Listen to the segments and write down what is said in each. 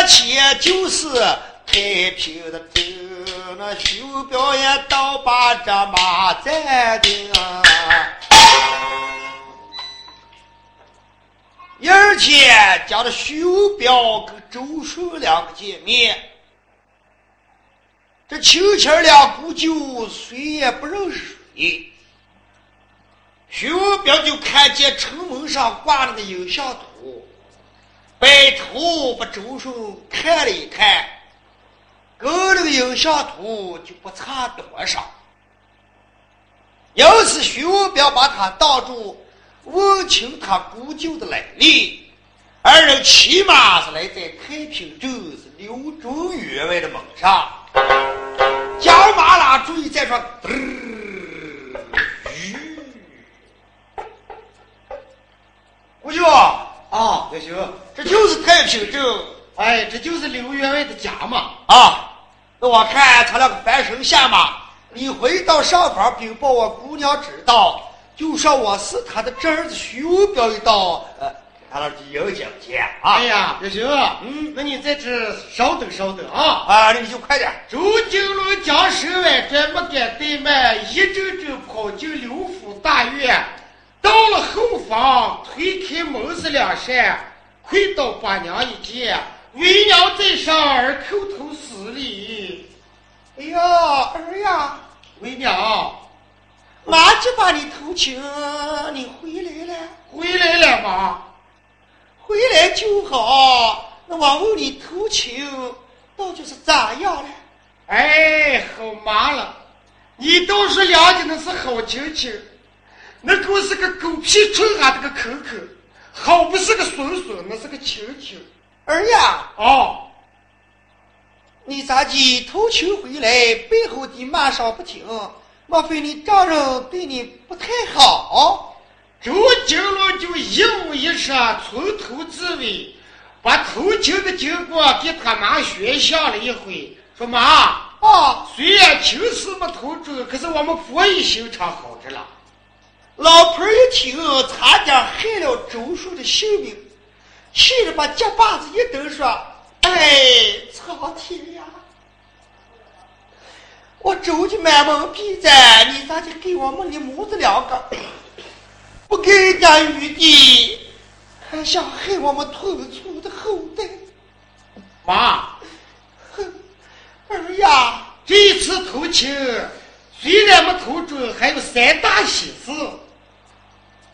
面前就是太平的镇，那修表也倒把这马站定。而且叫这徐彪跟周顺两个见面，这亲戚俩估就谁也不认识谁。徐彪就看见城门上挂那个影像图，摆头把周顺看了一看，跟那个影像图就不差多少。因此，徐文彪把他当住。问清他姑舅的来历，二人骑马是来在太平镇是刘忠员外的门上，将马拉追在说，舅啊，也行，这就是太平镇，哎，这就是刘员外的家嘛。啊，那我看他那个翻身下马，你回到上房禀报我姑娘知道。就说我是他的侄儿子徐文彪一道，呃，他那有奖金啊！哎呀，也行啊，嗯，那你在这稍等稍等啊！啊，那你就快点。周金龙将身外转，不敢怠慢，一阵阵跑进刘府大院，到了后房，推开门是两扇，跪到八娘一见，为娘在上，儿叩头施礼。哎呀，儿呀，为娘。妈就把你偷情，你回来了？回来了妈？回来就好。那我问你偷情，到底是咋样了？哎，好麻了！你倒是了解那是好亲戚，那狗是个狗屁虫啊，这个口口，好不是个孙孙，那是个亲戚。儿呀，哦，你咋的偷情回来，背后的骂声不停？莫非你丈人对你不太好？周金龙就一五一十从头至尾把偷情的经过给他妈宣讲了一回。说妈啊，虽然情事没偷准，可是我们婆姨心肠好着了。老婆一听，差点害了周叔的性命，气得把脚把子一抖，说：“哎，苍天呀！”我周家满门必在，你咋就给我们的母子两个？不给点余地，还想害我们屯族的后代？妈，哼，儿呀，这一次偷亲虽然没偷准，还有三大喜事：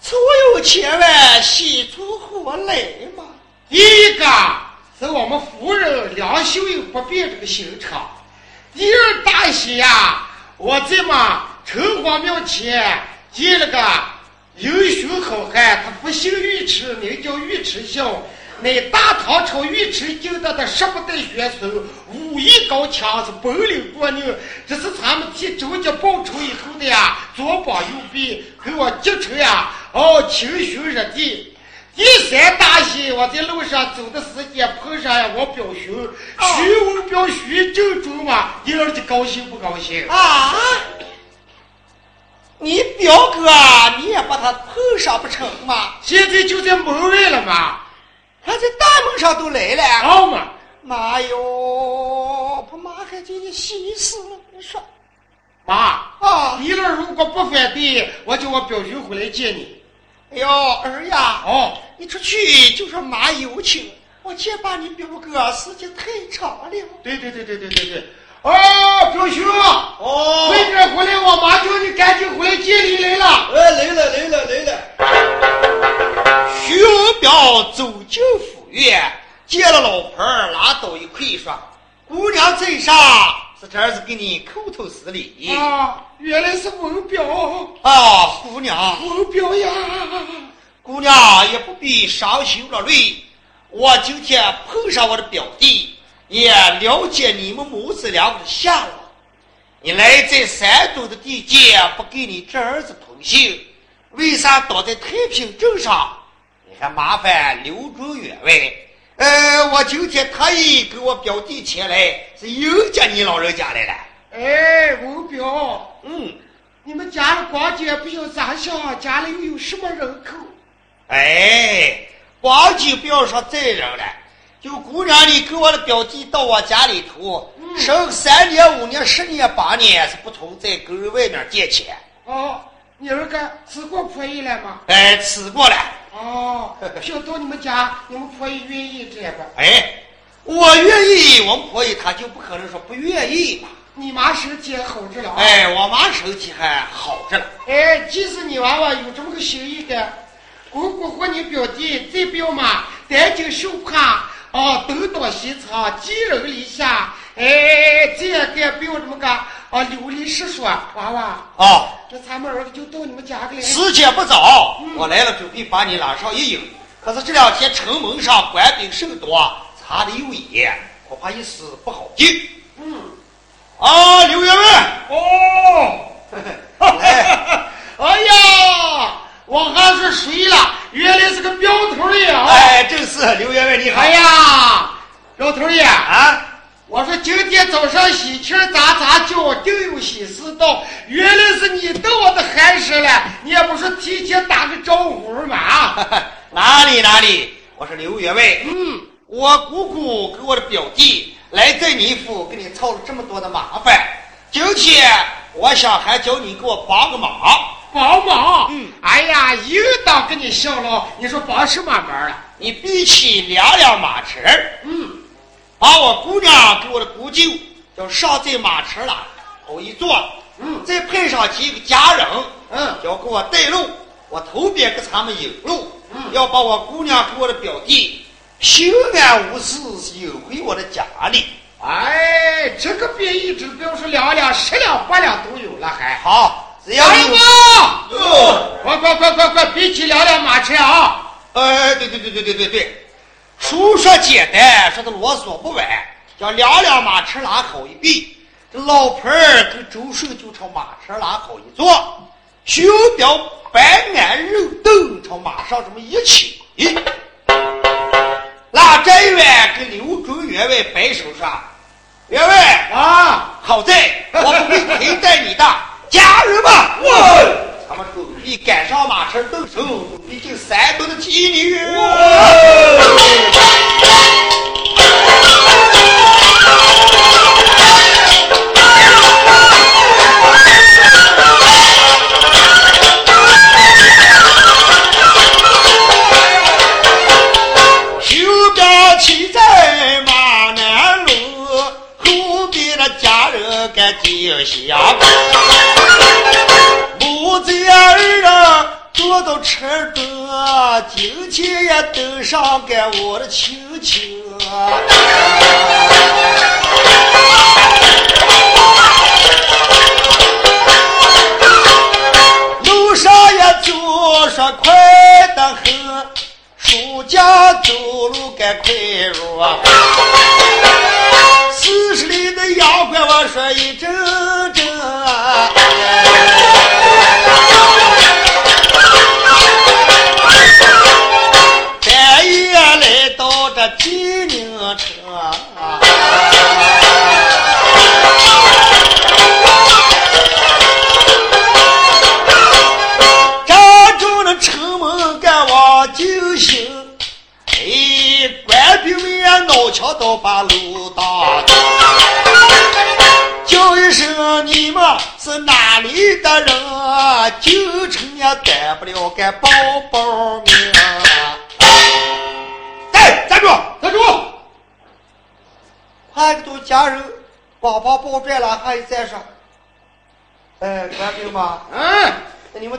出有千万，喜出我累吗？第一个是我们夫人两袖又不变这个心肠。第二大喜呀，我在嘛城隍庙前见了个英雄好汉，他不姓尉迟，名叫尉迟孝。乃大唐朝尉迟敬德的十八代玄孙，武艺高强，是本领过硬。这是他们替周家报仇以后的呀，左膀右臂，给我结成呀，哦，亲兄热弟。第三大喜，我在路上走的时间碰上呀，我表兄徐文表徐正中嘛，你儿子高兴不高兴啊？你表哥，你也把他碰上不成吗？现在就在门外了嘛。他在大门上都来了，好嘛！妈哟，把妈还给你喜死了！你说，妈啊，你儿如果不反对，我叫我表兄回来见你。哎呦，儿呀，哦，你出去就说妈有请，我见把你表哥时间太长了。对对对对对对对。哦，表兄，哦，快点回来，我妈叫你赶紧回来见你来了。哎，来了来了来了。徐文彪走进府院，见了老婆儿，拉倒一块说：“姑娘在上，是这儿子给你叩头施礼。”啊，原来是文彪啊，姑娘，文彪呀，姑娘也不必伤心落泪，我今天碰上我的表弟。也了解你们母子两个的下落。你来在山东的地界，不给你这儿子通信，为啥倒在太平镇上？你还麻烦刘中员外。呃，我今天特意给我表弟前来，是迎接你老人家来了。哎，文表，嗯，你们家的光景不晓咋想？家里又有什么人口？哎，光景不要说再人了。就姑娘，你跟我的表弟到我家里头，生三年、五年、十年、八年是不同，在跟人外面借钱。哦，你二哥吃过婆姨了吗？哎，吃过了。哦，想到你们家，你们婆姨愿意这样吧？哎，我愿意，我们婆姨她就不可能说不愿意嘛。你妈身体好着了？哎，我妈身体还好着了。哎，即使你娃娃有这么个心意的，姑姑和你表弟再不要嘛，担惊受怕。哦，东躲西藏，寄人篱下，哎，这样干不要这么干，啊，刘律师说，娃娃。啊，这咱们儿子就到你们家里来。时间不早，我来了，准备把你拉上一营。可是这两天城门上官兵甚多，查的又严，恐怕一时不好进。嗯。啊，刘员外。哦。来。哎呀。我还是睡了，原来是个表头爷啊！哎，正是刘员外你好。哎呀，表头爷啊！我说今天早上喜庆喳喳叫，定有喜事到。原来是你到我的寒舍了，你也不是提前打个招呼吗？哪里哪里，我是刘员外。嗯，我姑姑给我的表弟来在你府，给你操了这么多的麻烦。今天我想还叫你给我帮个忙。帮忙，嗯，哎呀，应当给你效劳。你说帮什么忙了？你必起两辆马车，嗯，把我姑娘给我的姑舅，叫上在马车了，后一坐，嗯，再配上几个家人，嗯，要给我带路，我头边给他们引路，嗯，要把我姑娘给我的表弟平安无事引回我的家里。哎，这个便宜指标是两两、十两、八两都有了，还好。大人哥，快快快快快，比起两辆马车啊！哎，对对对对对对对，书说简单，说的啰嗦不完，叫两辆马车拉好一比，这老婆儿跟周顺就朝马车拉好一坐，徐彪白鞍肉凳朝马上这么一骑，那寨员跟刘忠员外摆手说：“员外啊，好在 我不会亏待你的。”家人们，他们准备赶上马车动手，毕竟山东的妓女。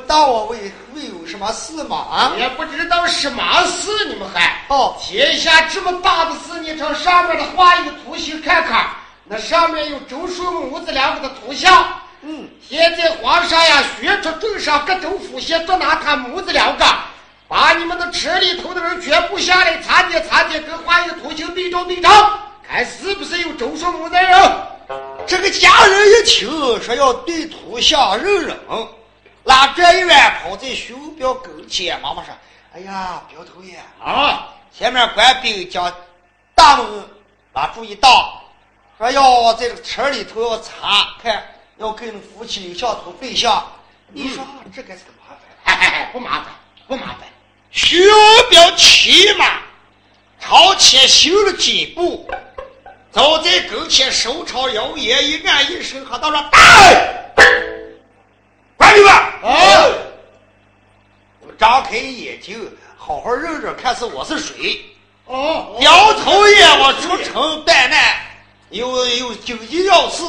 那你们打我为为有什么事吗？啊？也不知道什么事，你们还哦，天下这么大的事，你朝上面的画一个图形看看，那上面有周顺母子两个的图像。嗯，现在皇上呀，宣出镇上各州府县都拿他母子两个，把你们的车里头的人全部下来查点查点，跟画一个图形对照对照，看是不是有周顺母子人。这个家人一听说要对图像认人，拉这一员跑在徐彪跟前，妈妈说：“哎呀，彪头爷啊，前面官兵将大门拉住一挡，说要在这个车里头要查看，要跟夫妻留下图对象。你说这该是个麻烦？嘿嘿嘿，不麻烦，不麻烦。徐彪骑马朝前行了几步。”走在跟前，手朝腰眼一按，一声喝道：“说，哎，官兵们，啊，你们张开眼睛，好好认认，看是我是谁。哦，摇头爷，我出城办难，有有紧急要事，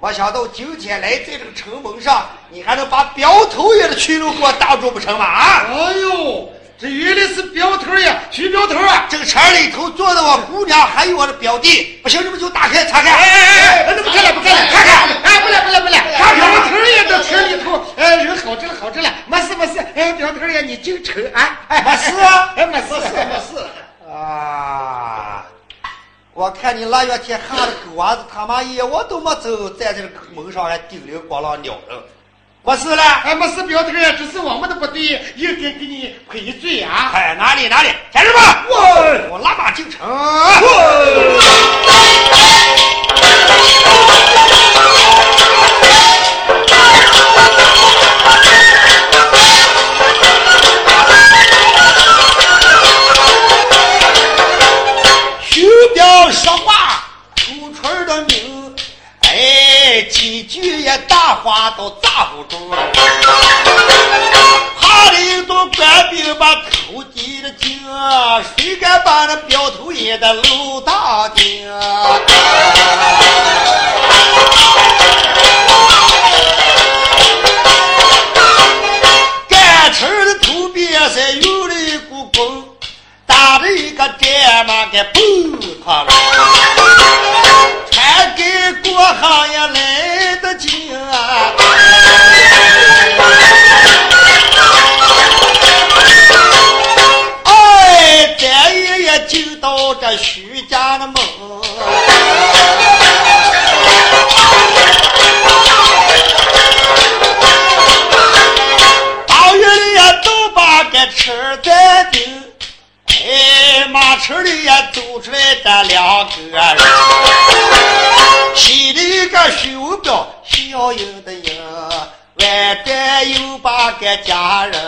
没想到今天来在这个城门上，你还能把表头爷的去路给我挡住不成吗？啊！哎呦，这原来是表头呀，徐表头啊！这个车里头坐的我姑娘，还有我的表弟，不行，你们就打开查看。哎哎哎，那不看了，不看了，看看，哎，不来不来不来，表头也这车里头，哎，人好着了，好着了，没事没事，哎，表头呀，你进城啊，哎，没事啊，哎，没事没事。啊！我看你腊月天喊的狗娃子他妈爷，我都没走，在这个门上还叮铃咣啷鸟人，没事了。哎，没事，表头呀，这是我们的不对，应该给你赔罪啊！哎，哪里哪里，家人们，我我拉马进城。徐彪说话出春的名，哎，几句也大话都砸不住。怕领导官兵把口抵着紧，谁敢把那镖头爷的路打定？干城的头边上有了一股风，打着一个战马给崩塌了，船给过航也来个人，西里一个手表笑盈的有，外边有八个家人。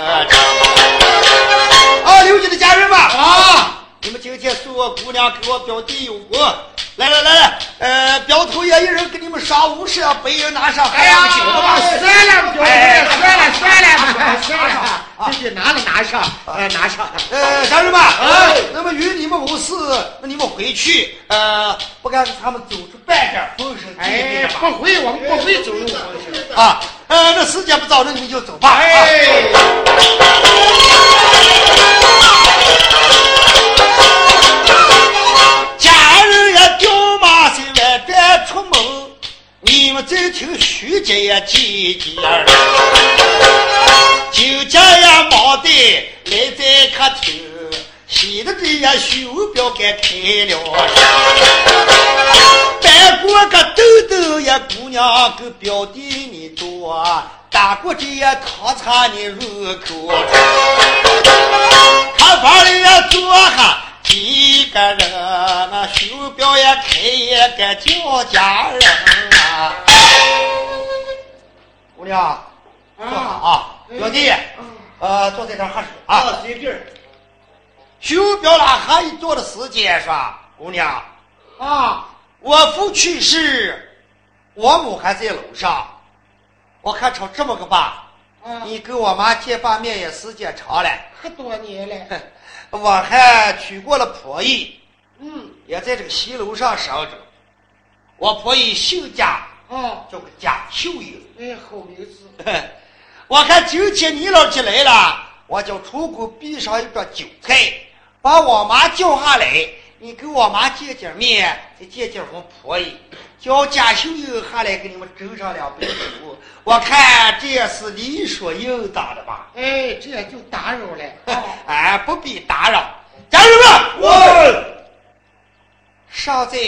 啊，刘家的家人们啊，你们今天送我姑娘给我表弟有福。来来来来，呃，表头爷一人给你们上五十，白银拿上，还哎呀，两个酒的吧。算了，表头，算了算了算了。啊！这拿了拿上，呃，拿上。呃，家人们，哎，那么与你们无事，那你们回去，呃，不敢他们走出半点风声。哎，不会，我们不会走入风声。啊，呃，那时间不早了，你们就走吧。哎。家人也掉马在外边出门，你们再听徐姐也姐姐儿。酒家呀，忙的来在客厅，洗的这呀，手表给开了。白过个豆豆呀，姑娘跟表弟你多，打过这呀，糖茶你入口。客房里呀，坐下几个人，那手表也开一个叫家人啊。姑娘，坐好啊。表弟，呃，坐在这喝水啊。随便。修表那还一坐的时间是吧，姑娘？啊，我父去世，我母还在楼上。我看成这么个吧，你跟我妈见把面也时间长了，可多年了。我还娶过了婆姨，嗯，也在这个西楼上生着。我婆姨姓贾，哦，叫个贾秀英。哎，好名字。我看今天你老姐来了，我就出宫备上一桌酒菜，把我妈叫下来，你给我妈见见面，再见见我婆姨，叫贾秀英下来给你们斟上两杯酒。我看这也是理所应当的吧？哎，这也就打扰了。哎，不必打扰。家人们，我上在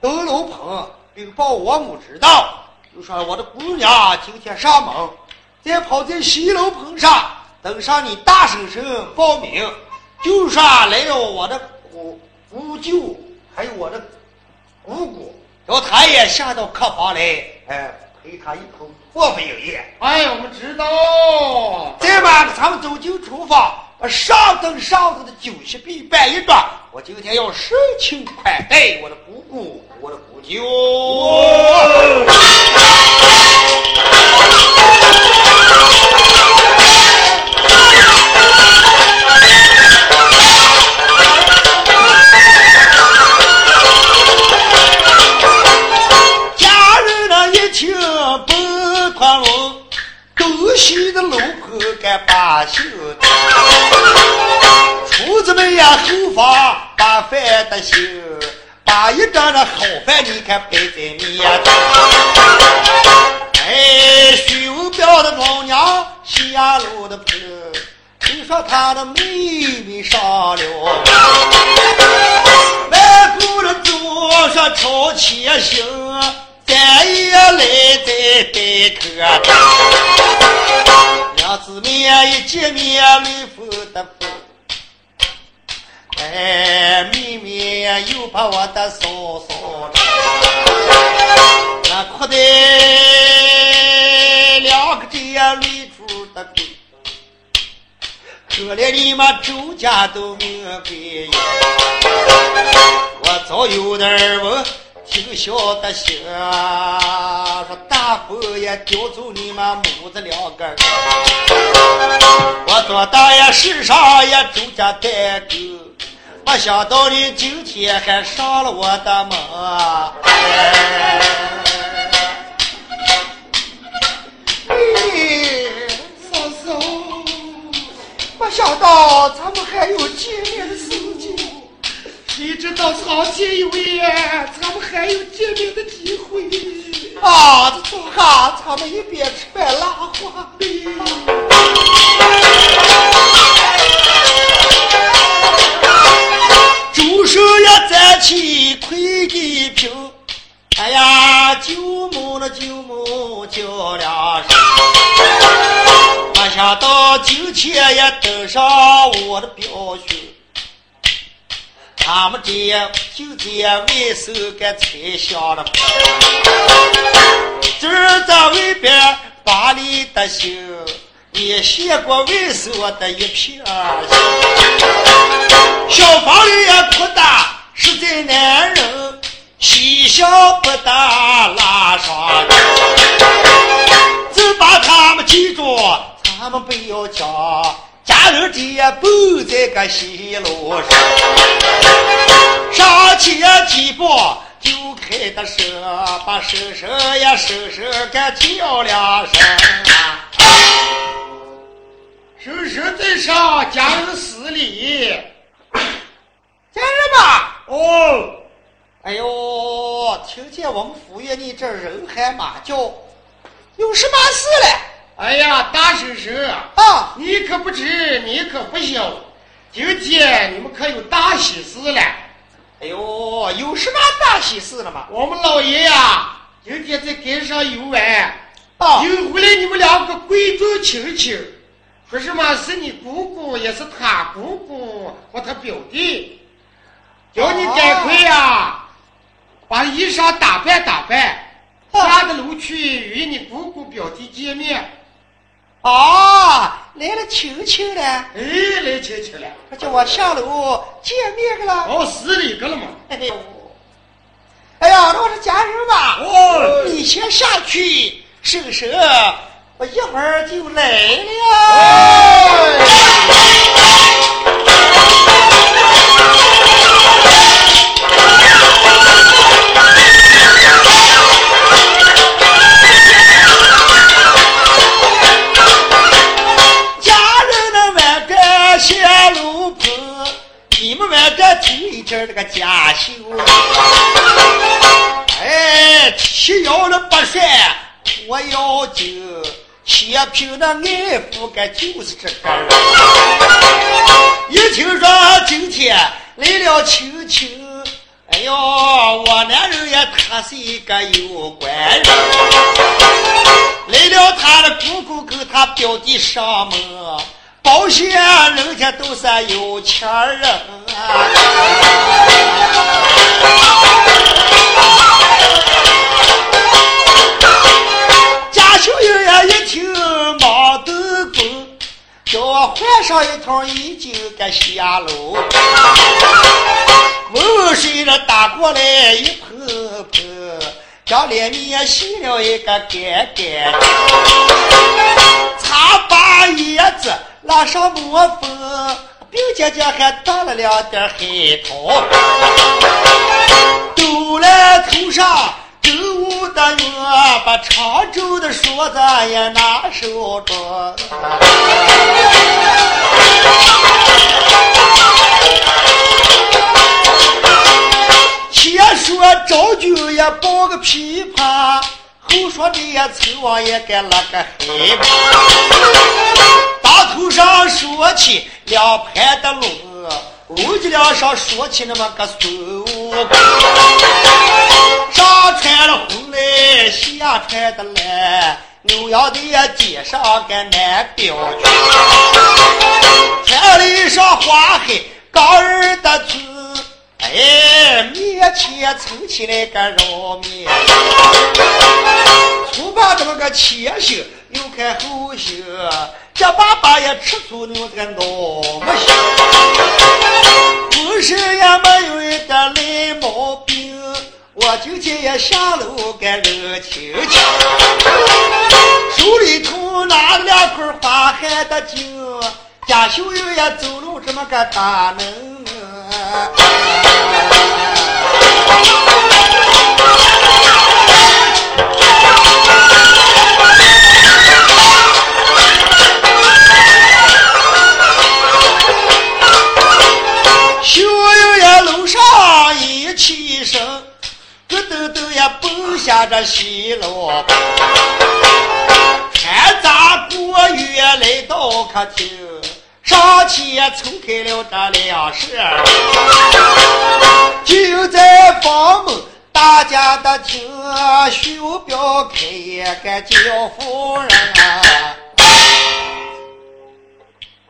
登楼棚禀报我母知道，就说我的姑娘今天上门。再跑在西楼棚上，等上你大婶婶报名，就算来了我的姑姑舅，还有我的姑姑，叫他也下到客房来，哎，陪他一口破费营业。哎，我们知道。再把咱们走进厨房，把上等上等的酒席备办一桌。我今天要盛情款待我的姑姑，我的姑舅。的修，把一张那好饭你看摆在面前。哎，徐文彪的老娘下楼的坡，听说他的妹妹上了，外公的桌上朝前行，咱也来在待客。两姊妹一见面泪风的风，哎，妹妹又把我的嫂嫂那哭的两个这样泪珠的滚，可怜你们周家都命贵，我早有点儿听晓得行，说大风也叼走你们母子两个，我做大爷世上也周家代沟。没想到你今天还上了我的门，哎，嫂嫂，没想到咱们还有见面的时间，谁知道苍天有眼，咱们还有见面的机会。啊，这坐下，咱们一边吃饭拉话。起，跪地平。哎呀，舅母那舅母叫了声，没想到今天也登上我的表兄。他们这就这外手给拆下了，这在外边把里的心，也谢过外手的一片心。小房里也不大，实在男人嬉笑不得拉上，只把他们记住，他们不要讲，家人爹不在个西路上，上前几步就开的车，把婶婶呀婶婶给叫两声。婶婶在上，家人死里。家人吧，哦，哎呦，听见我们府院你这人喊马叫，有什么事嘞？哎呀，大婶婶啊，你可不知，你可不晓，今天你们可有大喜事了。哎呦，有什么大喜事了吗？我们老爷呀，今天在街上游玩，啊，迎回来你们两个贵重亲戚，说什么是你姑姑，也是他姑姑和他表弟，叫你赶快呀，把衣裳打扮打扮，下个楼去与你姑姑表弟见面。啊，来了亲戚了，哎，来亲戚了，他叫我下楼见面去了。哦，是的，个了嘛。哎呦，哎呀，那我是家人吧？哦你先下去，婶婶，我一会儿就来了。家今儿那个家秀。哎，七幺了八扇拖腰筋，血拼的爱夫个就是这个。一听说今天来了亲戚，哎呦，我男人也他是一个有官人。来了他的姑姑跟他表弟上门，保险人家都是有钱人啊。家秀英呀一听忙得工，叫我换上一套衣襟给下楼。温水了打过来一盆盆，将脸面洗了一个干干。擦把叶子拉上抹粉，并且姐还打了两点黑桃，兜来头上。周武的月把常州的说子也拿手中。前说赵军也抱个琵琶，后说这也崔王爷该拉个黑。头上说起两排的龙，龙脊梁上说起那么个孙悟空。上穿了红来，下穿的蓝，牛羊的街上个男标军，穿了一双花黑刚儿的裙，哎，面前撑起来个肉面，粗把这么个前胸又看后胸，这爸爸也吃醋了这个脑么心，浑身也没有一点赖毛病。我今天也下楼给人亲戚，手里头拿了两块花海的金，家秀英也走路这么个大能起身。咯噔噔呀，奔下这西楼，穿扎过月来到客厅，上前冲开了这两扇，就在房门大家的听，袖标开也该叫夫人啊！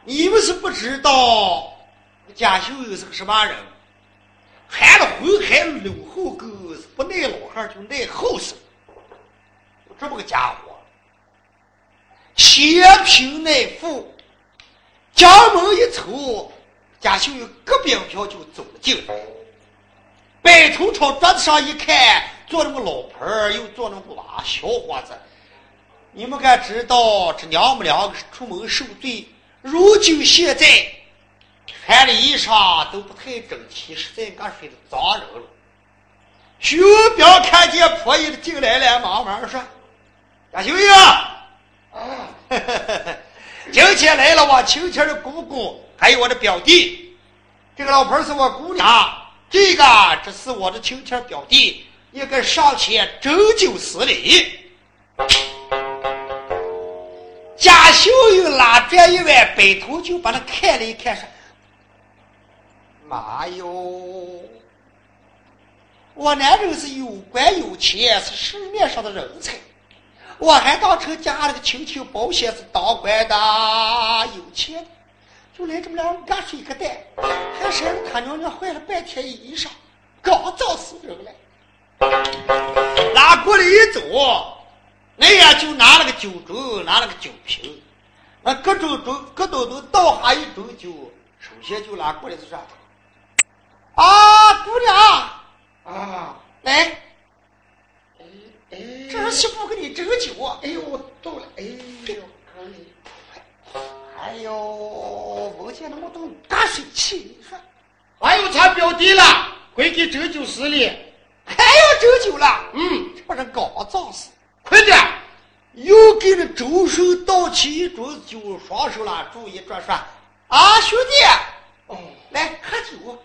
你们是不知道贾秀英是个什么人。含了浑还搂后沟，不耐老汉就耐后生，这么个家伙，血贫耐富，家门一抽，贾秀英隔边票就走了进来，摆头朝桌子上一看，坐那么老盆儿，又坐那么个娃小伙子，你们该知道，这娘们两个出门受罪，如今现在穿的衣裳都不太整齐，实在俺睡的脏人了。徐彪看见婆姨的进来了，忙忙说：“大秀英，啊，今天来了我亲亲的姑姑，还有我的表弟。这个老婆是我姑娘，这个这是我的亲亲表弟，应该上前斟酒施礼。”贾秀英拉转一碗白头就把他看了一看，说：“妈哟，我男人是有官有钱，是市面上的人才，我还当成家里的亲戚保险是当官的，有钱，就来这么两干水个蛋，还是他娘娘换了半天衣裳，刚造死人了，拉过来一走。”那样就拿了个酒盅，拿了个酒瓶，那各种盅各种都倒下一盅酒。首先就拿过来是啥？啊，姑娘啊，来，哎哎，这是媳妇给你斟酒啊！哎呦，我倒了，哎呦。哎呦，闻见那么多大水气，你说，还有他表弟了，快给斟酒施礼。还要斟酒了？嗯，这不是搞脏死。快点！又给了周手倒起一桌子酒，双手拉住一转说：“啊，兄弟，哦，来喝酒。”